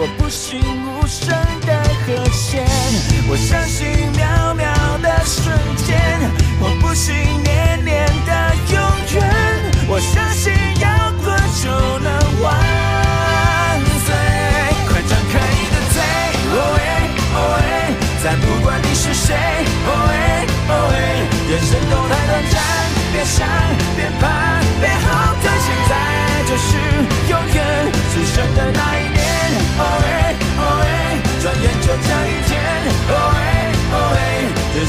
我不信无声的和弦，我相信渺渺的瞬间。我不信你。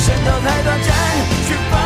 拳头太短暂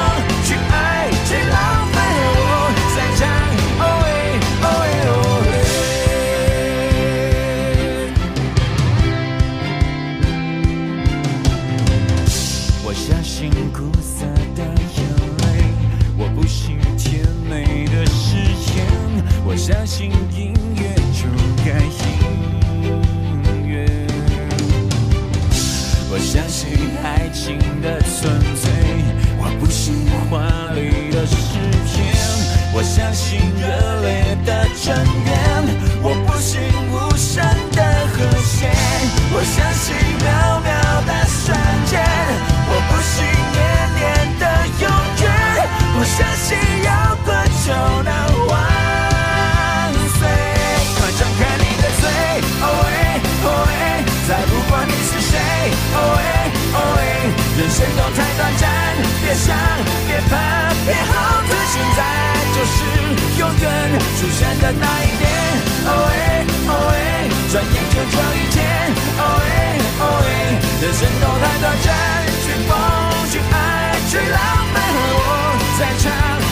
的那一天。哦哎哦哎，转眼就这一天。哦哎哦哎，人生都太短暂，去疯去爱去浪漫，和我在唱。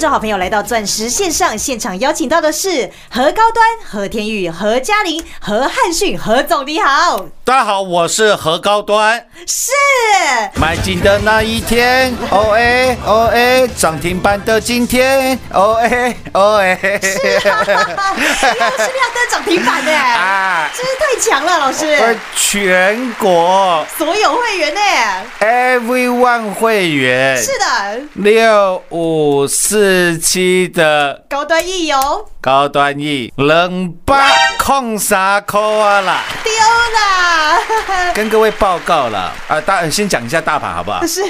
众好朋友来到钻石线上现场，邀请到的是何高端、何天宇、何嘉玲、何汉逊、何总，你好，大家好，我是何高端。是买进的那一天，O A O A，涨停板的今天，O A O A。是亮灯涨停板呢，啊真是太强了，老师，全国所有会员呢，everyone 会员是的，六五四七的高端 E 哦，高端 E 两百空三块啊啦，丢啦，跟各位报告了啊，大先讲一下大盘好不好？是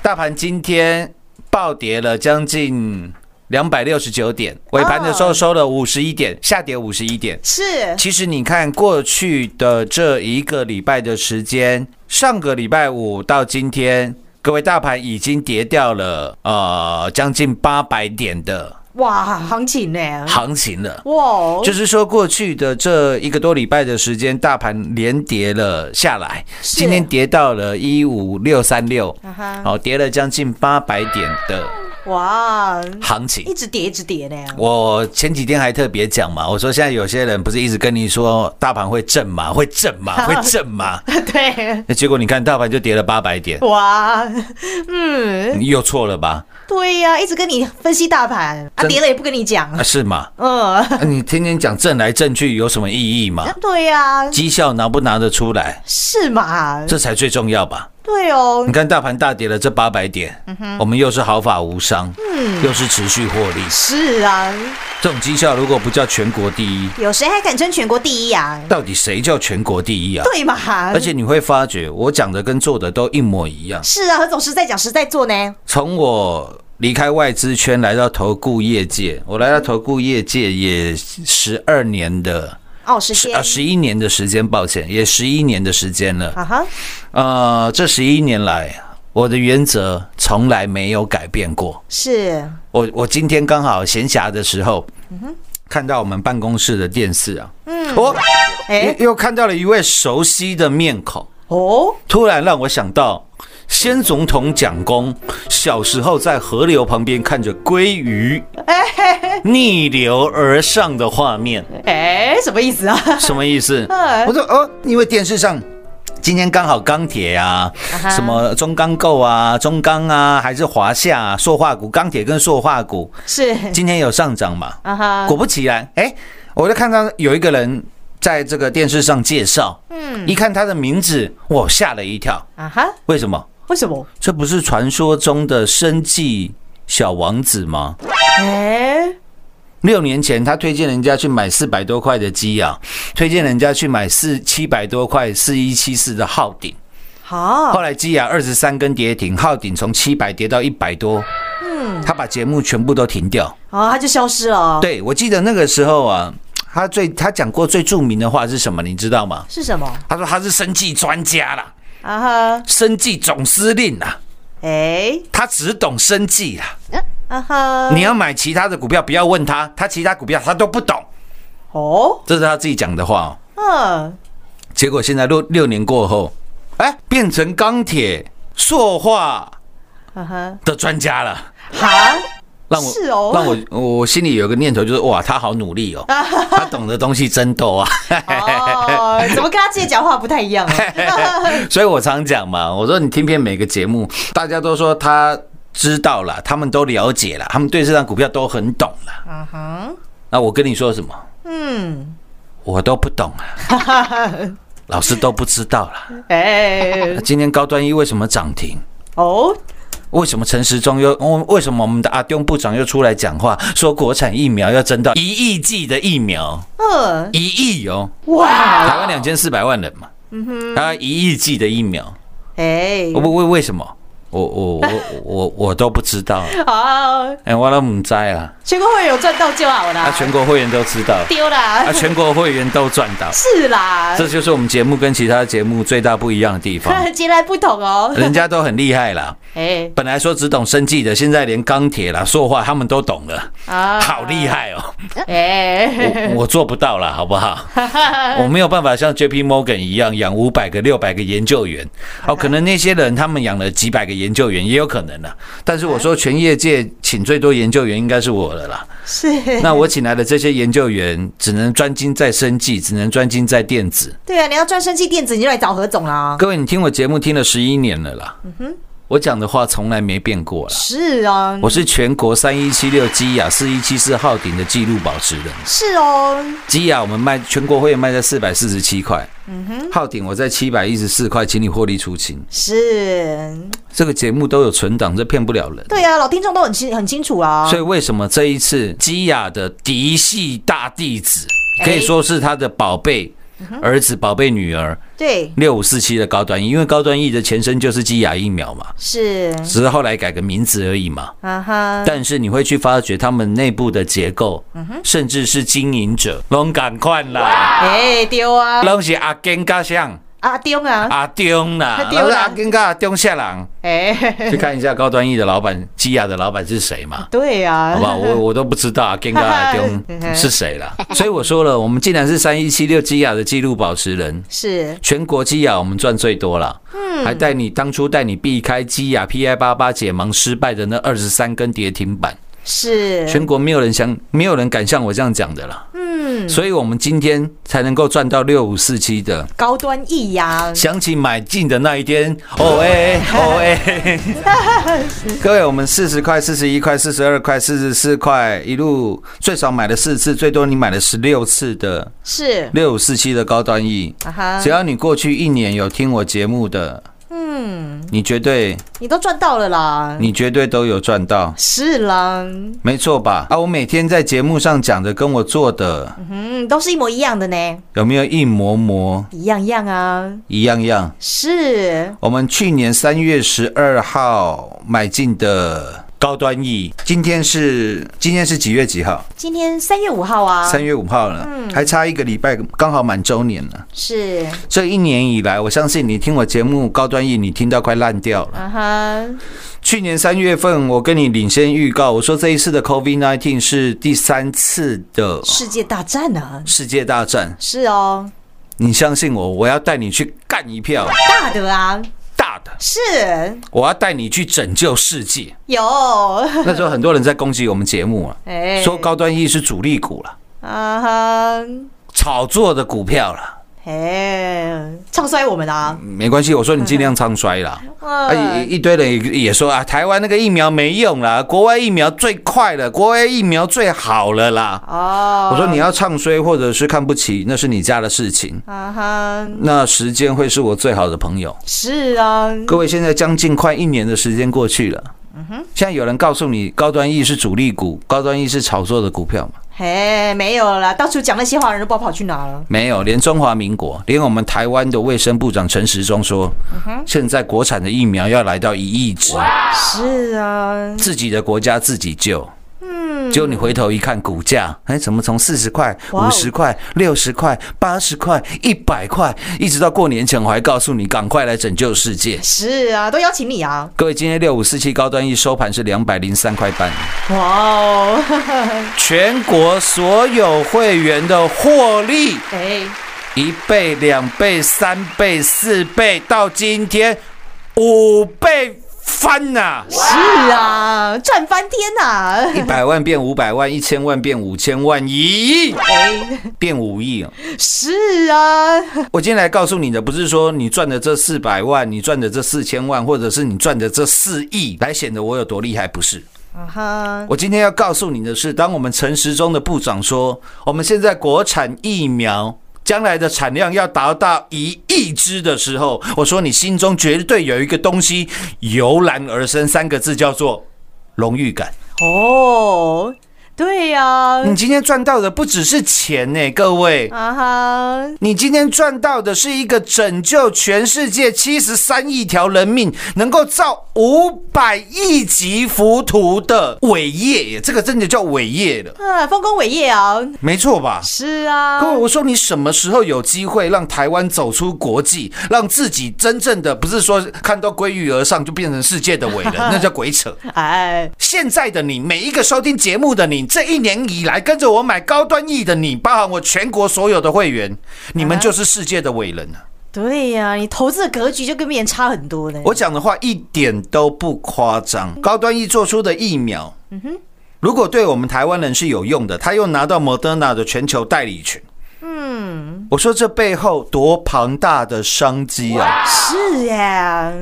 大盘今天暴跌了将近两百六十九点，尾盘的时候收了五十一点，下跌五十一点。是，其实你看过去的这一个礼拜的时间，上个礼拜五到今天，各位大盘已经跌掉了呃将近八百点的哇，行情呢，行情了。哇，就是说，过去的这一个多礼拜的时间，大盘连跌了下来，今天跌到了一五六三六哦，跌了将近八百点的哇，行情一。直跌一直跌呢，我前几天还特别讲嘛，我说现在有些人不是一直跟你说大盘会震嘛？会震嘛？会震嘛？对，那结果你看大盘就跌了八百点，哇，嗯，你又错了吧？对呀、一直跟你分析大盘，啊，跌了也不跟你讲啊，，是吗？嗯，啊你天天讲震来震去有什么意义吗？对呀、绩效拿不拿得出来？是嘛？这才最重要吧？对哦你，看大盘大跌了这八百点，我们又是毫发无伤，嗯又是持续获利。是啊，这种绩效如果不叫全国第一，有谁还敢称全国第一啊？到底谁叫全国第一啊？对嘛？而且你会发觉，我讲的跟做的都一模一样。是啊，何总实在讲实在做呢，从我离开外资圈来到投顾业界，我来到投顾业界也十二年的，哦，时间啊十一年的时间，抱歉，也十一年的时间了。啊哈，呃，这十一年来，我的原则从来没有改变过。是我我今天刚好闲暇的时候，嗯看到我们办公室的电视啊，嗯，我哎又又看到了一位熟悉的面孔，哦，突然让我想到。先总统蒋公小时候在河流旁边看着鲑鱼逆流而上的画面，哎，什么意思啊？什么意思哎？我说哦，因为电视上今天刚好钢铁啊，哈什么中钢构啊、中钢啊，还是华夏、啊、塑化股，钢铁跟塑化股是今天有上涨嘛？啊哈，果不其然，哎，我就看到有一个人在这个电视上介绍，嗯，一看他的名字，我吓了一跳。啊哈，为什么？为什么？这不是传说中的生计小王子吗？哎，六年前，他推荐人家去买四百多块的鸡啊，推荐人家去买四七百多块四一七四的昊鼎。好后来基亚二十三根跌停，昊鼎从七百跌到一百多，嗯，他把节目全部都停掉。哦，他就消失了。，对我记得那个时候啊，他最他讲过最著名的话是什么？你知道吗？是什么？他说他是生计专家啦，啊哈，生计总司令啊，哎，他只懂生计啦。啊哈，你要买其他的股票，不要问他，他其他股票他都不懂，哦，这是他自己讲的话哦。嗯，结果现在六六年过后，哎，变成钢铁、塑化啊哈，的专家了。好，让我是哦让我我心里有个念头，就是哇，他好努力哦，他懂的东西真多啊。哦，怎么跟他自己讲话不太一样啊？所以我常讲嘛，我说你听遍每个节目，大家都说他知道了，他们都了解了，他们对这张股票都很懂了。嗯哼，那我跟你说什么？嗯，我都不懂啊，老师都不知道啦。哎，今天高端一为什么涨停？哦，为什么陈时中又哦为什么我们的阿东部长又出来讲话，说国产疫苗要增到一亿剂的疫苗，嗯，一亿哦，哇，台湾两千四百万人嘛，台湾一亿剂的疫苗，哎，我不为为什么？我我我我我都不知道，好，哎，我都唔知啊，全国会员有赚到就好啦，啊，全国会员都知道，丢啦。啊，，全国会员都赚到，是啦，这就是我们节目跟其他节目最大不一样的地方，截然不同哦，人家都很厉害啦。哎。本来说只懂生计的，现在连钢铁啦、塑化他们都懂了，啊。好厉，害哦！哎，我我做不到了，好不好？我没有办法像 J P Morgan 一样养五百个、六百个研究员。哦，可能那些人他们养了几百个研究员，也有可能的。但是我说全业界请最多研究员应该是我了啦。是，那我请来的这些研究员只能专精在生技，只能专精在电子。对啊，你要专生计电子，你就来找何总啦。各位，你听我节目听了十一年了啦。我讲的话从来没变过啦。是啊，我是全国三一七六基亚四一七四号顶的纪录保持人。是哦，基亚我们卖全国会员卖在四百四十七块，嗯哼，号顶我在七百一十四块，请你获利出清。是，这个节目都有存档，这骗不了人。对啊，老听众都很清很清楚啊。所以为什么这一次基亚的嫡系大弟子，哎可以说是他的宝贝 儿子、宝贝女儿对，六五四七的高端疫因为高端疫的前身就是基雅疫苗嘛，是，只是后来改个名字而已嘛。啊哈，但是你会去发觉他们内部的结构，甚至是经营者，拢赶快啦，哎丢啊，拢是阿根加像阿丁啊，阿中啦，阿中啦都是阿根加中下郎。哎，去看一下高端 E 的老板，基亚的老板是谁嘛？对啊，好不好？我我都不知道啊，跟个阿丁 是谁啦。所以我说了，我们竟然是三一七六基亚的纪录保持人，是全国基亚我们赚最多了。嗯，还带你当初带你避开基亚 PI 八八解盲失败的那二十三根跌停板，是，全国没有人像没有人敢像我这样讲的了。嗯，所以我们今天才能够赚到六五四七的。高端易呀，想起买进的那一天，哦哎哦哎，各位，我们四十块、四十一块、四十二块、四十四块，一路最少买了四次，最多你买了十六次的是，六五四七的高端 E。啊哈只，要你过去一年有听我节目的，嗯，你绝对你都赚到了啦，你绝对都有赚到，是啦，没错吧？啊，我每天在节目上讲的跟我做的嗯，都是一模一样的呢，有没有一模模？一样样啊，一样样？是，我们去年三月十二号买进的高端 E，今天是今天是几月几号？今天三月五号啊，三月五号了，嗯还差一个礼拜，刚好满周年了。是，这一年以来，我相信你听我节目高端 E，你听到快烂掉了。啊哈，去年三月份，我跟你领先预告，我说这一次的 COVID nineteen 是第三次的世界大战啊，世界大战。是哦，你相信我，我要带你去干一票大的啊，大的，是。我要带你去拯救世界。有，那时候很多人在攻击我们节目啊，哎，说高端 E 是主力股了，啊哈，炒作的股票了。哎，唱衰我们啊，没关系，我说你尽量唱衰啦。啊，哎一一堆人也也说啊，台湾那个疫苗没用啦，国外疫苗最快了，国外疫苗最好了啦。哦，我说你要唱衰或者是看不起，那是你家的事情。啊哈，那时间会是我最好的朋友。是啊，各位，现在将近快一年的时间过去了。嗯哼现在有人告诉你高端 E 是主力股，高端 E 是炒作的股票吗？嘿，没有了，到处讲那些话人都不知道跑去哪了，没有，连中华民国，连我们台湾的卫生部长陈时中说，现在国产的疫苗要来到一亿支，是啊，自己的国家自己救。嗯，结果你回头一看，股价，哎，怎么从四十块、五十块、六十块、八十块、一百块，一直到过年前，我还告诉你，赶快来拯救世界。是啊，都邀请你啊，各位，今天六五四七高端一收盘是两百零三块半，哇哦，全国所有会员的获利哎，一倍、两倍、三倍、四倍，到今天五倍翻呐、是啊，赚翻天呐，一百万变五百万，一千万变五千万，一亿。哎，变五亿啊。是啊，我今天来告诉你的，不是说你赚的这四百万，你赚的这四千万，或者是你赚的这四亿，来显得我有多厉害，不是。啊哈，我今天要告诉你的是，当我们陈时中的部长说，我们现在国产疫苗将来的产量要达到一亿只的时候，我说你心中绝对有一个东西油然而生，三个字叫做荣誉感。哦，对呀，你今天赚到的不只是钱呢，各位。啊哈，你今天赚到的是一个拯救全世界七十三亿条人命，能够造五百亿级浮屠的伟业耶，这个真的叫伟业了，啊，丰功伟业啊，没错吧？是啊，各位，我说你什么时候有机会让台湾走出国际，让自己真正的不是说看到归于而上就变成世界的伟人，那叫鬼扯。哎，现在的你，每一个收听节目的你，这一年以来跟着我买高端 E 的你，包含我全国所有的会员，你们就是世界的伟人了。对呀、你投资的格局就跟别人差很多呢。我讲的话一点都不夸张。高端 E 做出的疫苗，如果对我们台湾人是有用的，他又拿到 Moderna 的全球代理权，嗯，我说这背后多庞大的商机啊！是呀，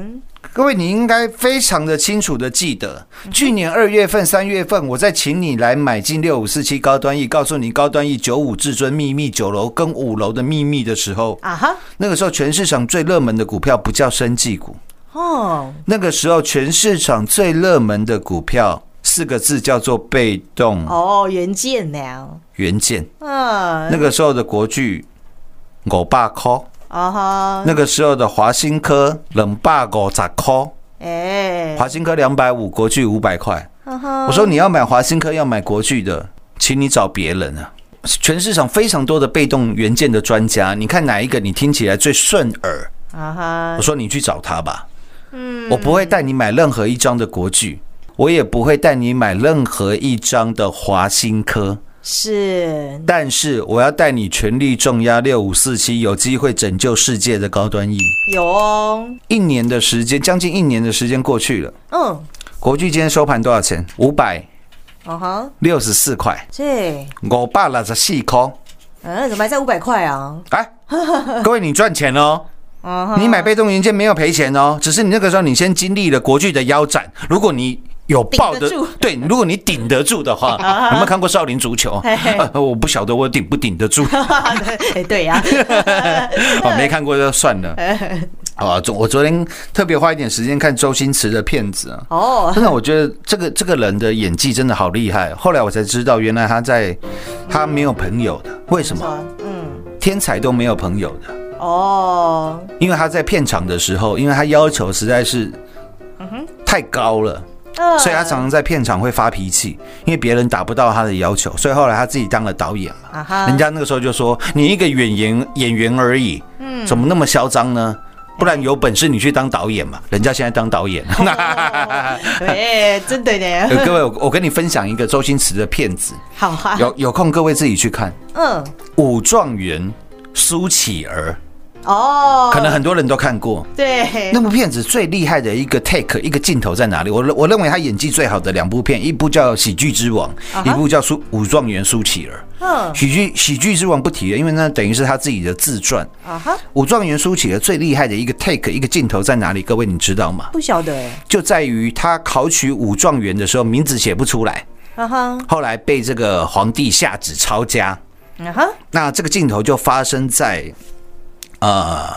各位，你应该非常的清楚的记得，去年二月份、三月份，我在请你来买进六五四七高端 E，告诉你高端 E 九五至尊秘密九楼跟五楼的秘密的时候，啊哈，那个时候全市场最热门的股票不叫生技股，哦，那个时候全市场最热门的股票四个字叫做被动。哦，原件呢？元件。嗯，那个时候的国巨五百块，啊哈，那个时候的华新科冷霸五十块，哎，华新科两百五，国巨五百块。我说你要买华新科，要买国巨的，请你找别人啊。全市场非常多的被动元件的专家，你看哪一个你听起来最顺耳？啊哈我，说你去找他吧。嗯，我不会带你买任何一张的国巨，我也不会带你买任何一张的华新科，是但是我要带你全力重压六五四七，有机会拯救世界的高端 E。有哦，一年的时间，将近一年的时间过去了，嗯，国巨今天收盘多少钱？五百哦哈，六十四块，这，五百六十四块。嗯，怎么还在五百块啊？哎，各位，你赚钱哦。你买被动元件没有赔钱哦，只是你那个时候你先经历了国巨的腰斩。如果你有抱得住，对，如果你顶得住的话，有没有看过少林足球？我不晓得我顶不顶得住，哎，对呀，哦，没看过就算了。啊，昨我昨天特别花一点时间看周星驰的片子啊，哦，真的，我觉得这个这个人的演技真的好厉害。后来我才知道，原来他在他没有朋友的，为什么？嗯，天才都没有朋友的。哦，因为他在片场的时候，因为他要求实在是太高了，嗯。所以他常常在片场会发脾气，因为别人达不到他的要求，所以后来他自己当了导演嘛。啊，人家那个时候就说：“你一个演员演员而已，嗯。怎么那么嚣张呢？不然有本事你去当导演嘛。”人家现在当导演。哎，真的呃呢，各位，我我跟你分享一个周星驰的片子，好啊，有有空各位自己去看《嗯，武状元苏乞儿》，哦，可能很多人都看过。对那，部片子最厉害的一个 take 一个镜头在哪里？我认我认为他演技最好的两部片，一部叫《喜剧之王》一部叫《苏武状元苏乞儿》。嗯，喜剧喜剧之王不提了，因为那等于是他自己的自传。啊哈，武状元苏乞儿最厉害的一个 take 一个镜头在哪里？各位你知道吗？不晓得哎，就在于他考取武状元的时候，名字写不出来，啊哈，后来被这个皇帝下旨抄家。啊哈，那这个镜头就发生在呃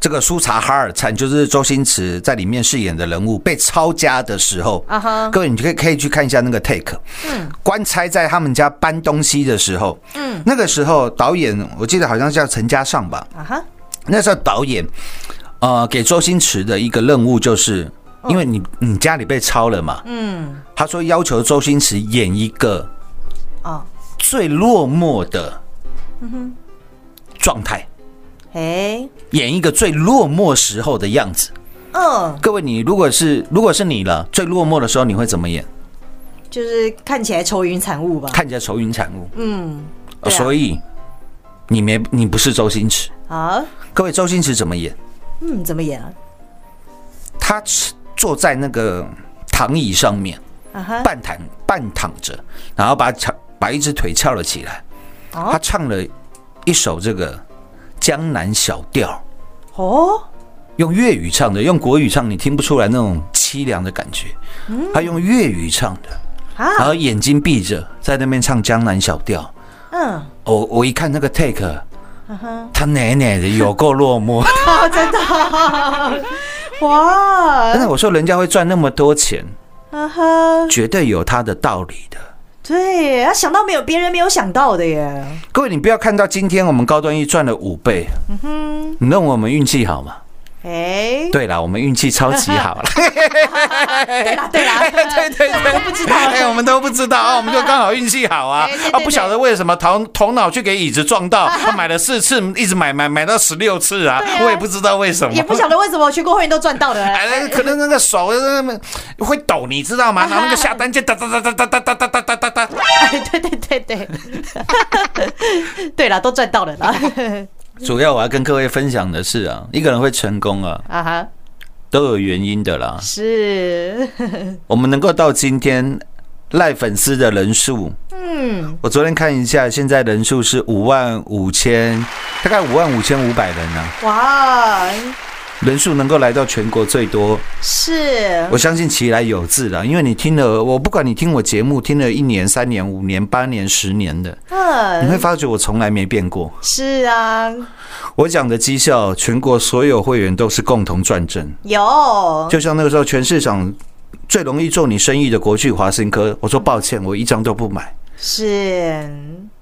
这个苏察哈尔灿，就是周星驰在里面饰演的人物被抄家的时候。啊哈，各位，你可以可以去看一下那个 take。嗯，官差在他们家搬东西的时候，嗯，那个时候导演我记得好像叫陈嘉上吧。啊哈，那时候导演呃给周星驰的一个任务就是，因为你你家里被抄了嘛，嗯，他说要求周星驰演一个啊，最落寞的状态。哎，演一个最落寞时候的样子。嗯，各位，你如果是如果是你了，最落寞的时候你会怎么演？就是看起来愁云惨雾吧，看起来愁云惨雾。嗯，啊所以你没你不是周星驰。啊，各位，周星驰怎么演？嗯，怎么演啊？他坐在那个躺椅上面，半躺半躺着，然后把翘把一只腿翘了起来。哦他唱了一首这个江南小调，哦，用粤语唱的，用国语唱你听不出来那种凄凉的感觉。他用粤语唱的，然啊，后眼睛闭着在那边唱江南小调。嗯，我我一看那个 take，他奶奶的有够落寞。啊，真的？啊，哇。但是，我说人家会赚那么多钱，绝对有他的道理的。对，他想到没有别人没有想到的耶，各位，你不要看到今天我们高端一赚了五倍，嗯你认为我们运气好吗？哎，对了，我们运气超级好了。对 啦对啦，对对对，都不知道哎，我们都不知道啊，我们就刚好运气好啊。啊，不晓得为什么头头脑去给椅子撞到，他 买了四次，一直买买买到十六次啊我也不知道为什么，也不晓得为什么全国会员都赚到了，哎，可能那个手那么会抖，你知道吗？然后那个下单键哒哒哒哒哒哒哒哒哒哒哒，哎，对对对对，对啦，都赚到了啦，主要我要跟各位分享的是啊，一个人会成功啊，啊哈，都有原因的啦。是，我们能够到今天赖粉丝的人数，嗯，我昨天看一下，现在人数是五万五千，大概五万五千五百人啊，哇，人数能够来到全国最多，是，我相信其来有自啦。因为你听了，我不管你听我节目听了一年、三年、五年、八年、十年的，你会嗯，发觉我从来没变过。是啊，我讲的绩效，全国所有会员都是共同赚正。有，就像那个时候，全市场最容易做你生意的国巨、华新科，我说抱歉，我一张都不买。是，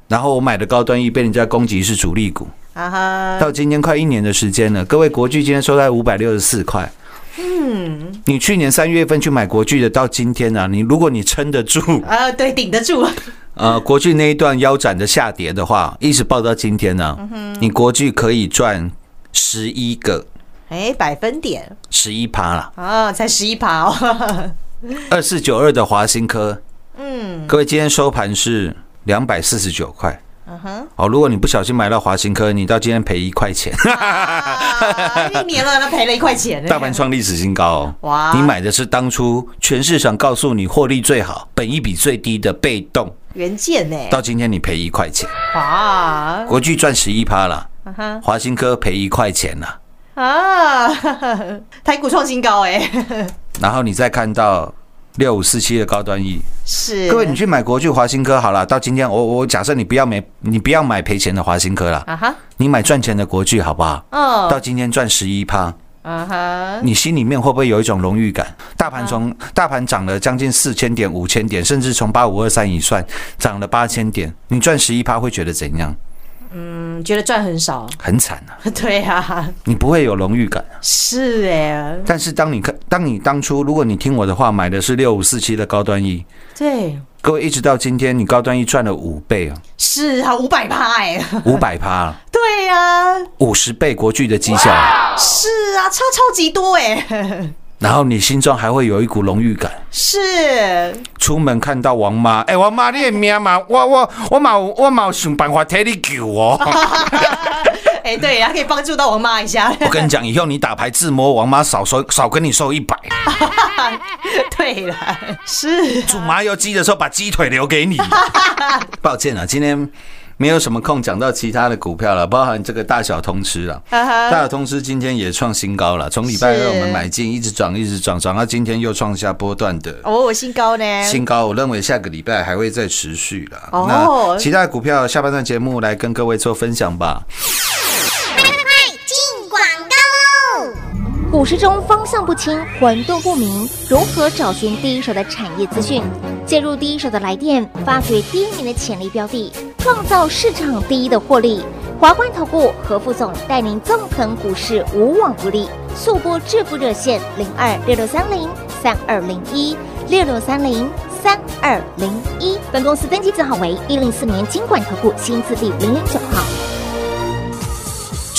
然后我买的高端 E 被人家攻击是主力股，啊哈，到今天快一年的时间了。各位，国巨今天收在五百六十四块。嗯，你去年三月份去买国巨的，到今天啊，你如果你撑得住，啊，对，顶得住，呃，国巨那一段腰斩的下跌的话，一直报到今天呢、你国巨可以赚十一个。哎，百分点。十一趴啦，啊，才十一趴哦，二四九二的华新科，嗯，各位今天收盘是两百四十九块。嗯哼，哦，如果你不小心买到华新科，你到今天赔一块钱，啊一年了，那赔了一块钱，大盘创历史新高哦。哇。你买的是当初全市场告诉你获利最好、本益比最低的被动，原件呢，到今天你赔一块钱。哇，国巨赚十一趴了，华新科赔一块钱了。啊，台股创新高哎，然后你再看到六五四七的高端 E，是，各位你去买国巨、华新科好了。到今天我我假设你不要买你不要买赔钱的华新科了，啊哈，你买赚钱的国巨好不好？嗯，到今天赚十一趴。啊哈，你心里面会不会有一种荣誉感？大盘从大盘涨了将近四千点、五千点，甚至从八五二三一算涨了八千点，你赚十一趴会觉得怎样？嗯，觉得赚很少，很惨啊！对啊，你不会有荣誉感啊。是哎，但是当你看，当你当初如果你听我的话，买的是六五四七的高端 E，对，各位一直到今天，你高端 E 赚了五倍啊，是啊，五百趴哎，五百趴啊，对呀，五十倍国巨的绩效，是啊，差超级多哎，然后你心中还会有一股荣誉感。是，出门看到王妈，哎、王妈你的命嘛，我我我嘛有我嘛想办法替你救哦。哎，对，还可以帮助到王妈一下，我跟你讲，以后你打牌自摸，王妈少收少跟你收一百。对了，是煮麻油鸡的时候把鸡腿留给你。抱歉啊，今天没有什么空讲到其他的股票了，包含这个大小通吃啊。啊哈大小通吃今天也创新高了，从礼拜是二我们买进，一直涨，一直涨，涨到今天又创下波段的哦，新高呢，新高。我认为下个礼拜还会再持续了。哦那其他股票下半段节目来跟各位做分享吧。进广告喽！股市中方向不清、混沌不明，如何找寻第一手的产业资讯？介入第一手的来电，发掘第一名的潜力标的，创造市场第一的获利。华冠投顾何副总带领纵横股市，无往不利。速播致富热线零二六六三零三二零一六六三零三二零一。本公司登记字号为一零四年经管投顾新字第零零九号。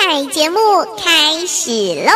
彩节目开始喽！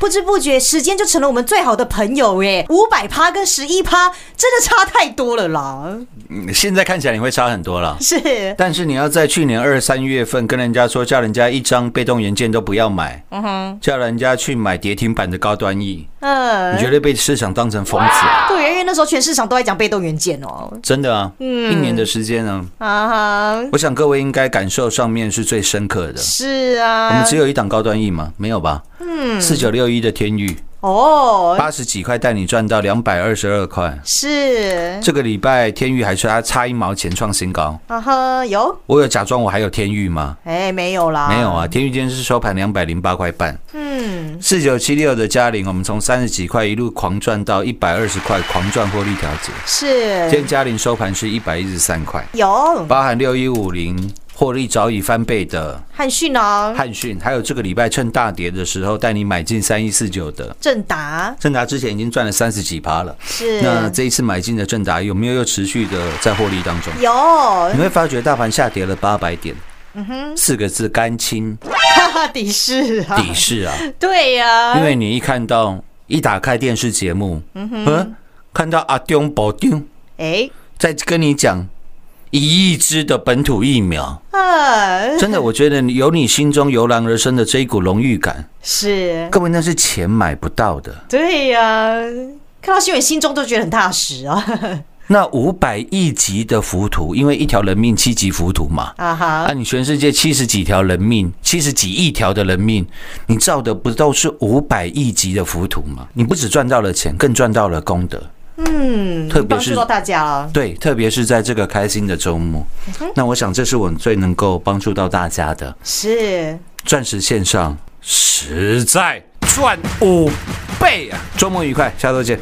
不知不觉时间就成了我们最好的朋友耶，五百趴跟十一趴真的差太多了啦，嗯现在看起来你会差很多了。是，但是你要在去年二三月份跟人家说，叫人家一张被动元件都不要买，嗯哼，叫人家去买跌停板的高端 E，嗯你绝对被市场当成疯子啊，对，因为那时候全市场都在讲被动元件哦，真的啊！嗯一年的时间呢，啊哈，我想各位应该感受上面是最深刻的。是啊，我们只有一档高端 E 吗？没有吧？嗯，四九六一的天域，哦，八十几块带你赚到两百二十二块。是，这个礼拜天域还差差一毛钱创新高。啊哈，有，我有假装我还有天域吗？哎，没有啦，没有啊，，天域今天是收盘两百零八块半。嗯，四九七六的嘉玲，我们从三十几块一路狂赚到一百二十块，狂赚获利调节。是今天嘉玲收盘是一百一十三块，有，包含六一五零获利早已翻倍的汉讯哦，汉讯，还有这个礼拜趁大跌的时候带你买进三一四九的。正达。正达，之前已经赚了三十几趴了。是。那这一次买进的正达有没有又持续的在获利当中？有。你会发觉大盘下跌了八百点，四个字干清。哈 哈底是啊，底市啊！对呀、因为你一看到一打开电视节目，嗯哼，看到阿丢保丢哎在跟你讲一亿支的本土疫苗，啊。真的，我觉得有你心中油然而生的这一股荣誉感，是，各位那是钱买不到的。对呀、看到新闻心中都觉得很踏实啊，那五百亿级的浮屠，因为一条人命七级浮屠嘛，啊哈。那，，你全世界七十几条人命，七十几亿条的人命，你造的不都是五百亿级的浮屠吗？你不只赚到了钱，更赚到了功德。嗯，特别是帮助到大家了，对，特别是在这个开心的周末，那我想这是我最能够帮助到大家的。是钻石线上实在赚五倍啊！周末愉快，下周见。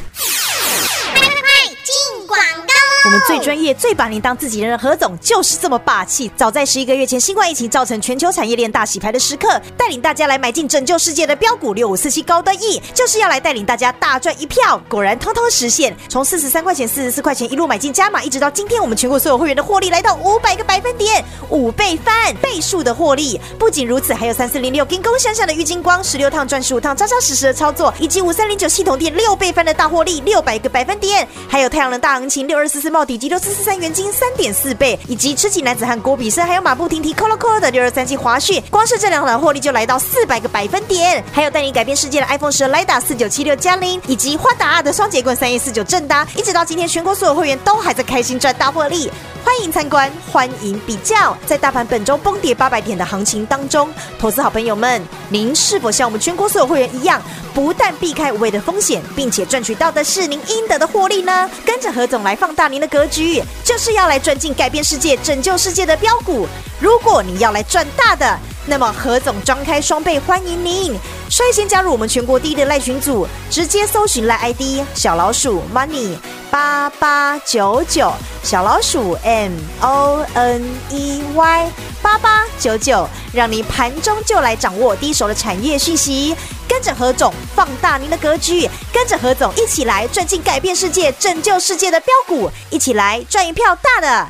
我们最专业、最把您当自己人的何总就是这么霸气。早在十一个月前，新冠疫情造成全球产业链大洗牌的时刻，带领大家来买进拯救世界的标股六五四七高端 E，就是要来带领大家大赚一票。果然，通通实现。从四十三块钱、四十四块钱一路买进加码，一直到今天，我们全国所有会员的获利来到五百个百分点，五倍翻，倍数的获利。不仅如此，还有三四零六跟工闪闪的郁金光，十六趟赚十五趟，扎扎实实的操作，以及五三零九系统店六倍翻的大获利，六百个百分点，还有太阳能大行情六二四四茂底及六四四三元金三点四倍，以及吃鸡男子汉郭比生，还有马不停蹄 Cola Cola 的六二三七华讯，光是这两档获利就来到四百个百分点，还有带你改变世界的 iPhone 十雷达四九七六加零，以及花达的双节棍三一四九正搭，一直到今天，全国所有会员都还在开心赚大获利。欢迎参观，欢迎比较。在大盘本周崩跌八百点的行情当中，投资好朋友们，您是否像我们全国所有会员一样，不但避开无谓的风险，并且赚取到的是您应得的获利呢？跟着何总来放大您的格局，就是要来赚进改变世界、拯救世界的标股。如果你要来赚大的，那么何总张开双臂欢迎您，率先加入我们全国第一的赖群组，直接搜寻赖 ID 小老鼠 money 八八九九，小老鼠 M O N E Y 八八九九，让你盘中就来掌握第一手的产业讯息，跟着何总放大您的格局，跟着何总一起来赚进改变世界、拯救世界的标股，一起来赚一票大的。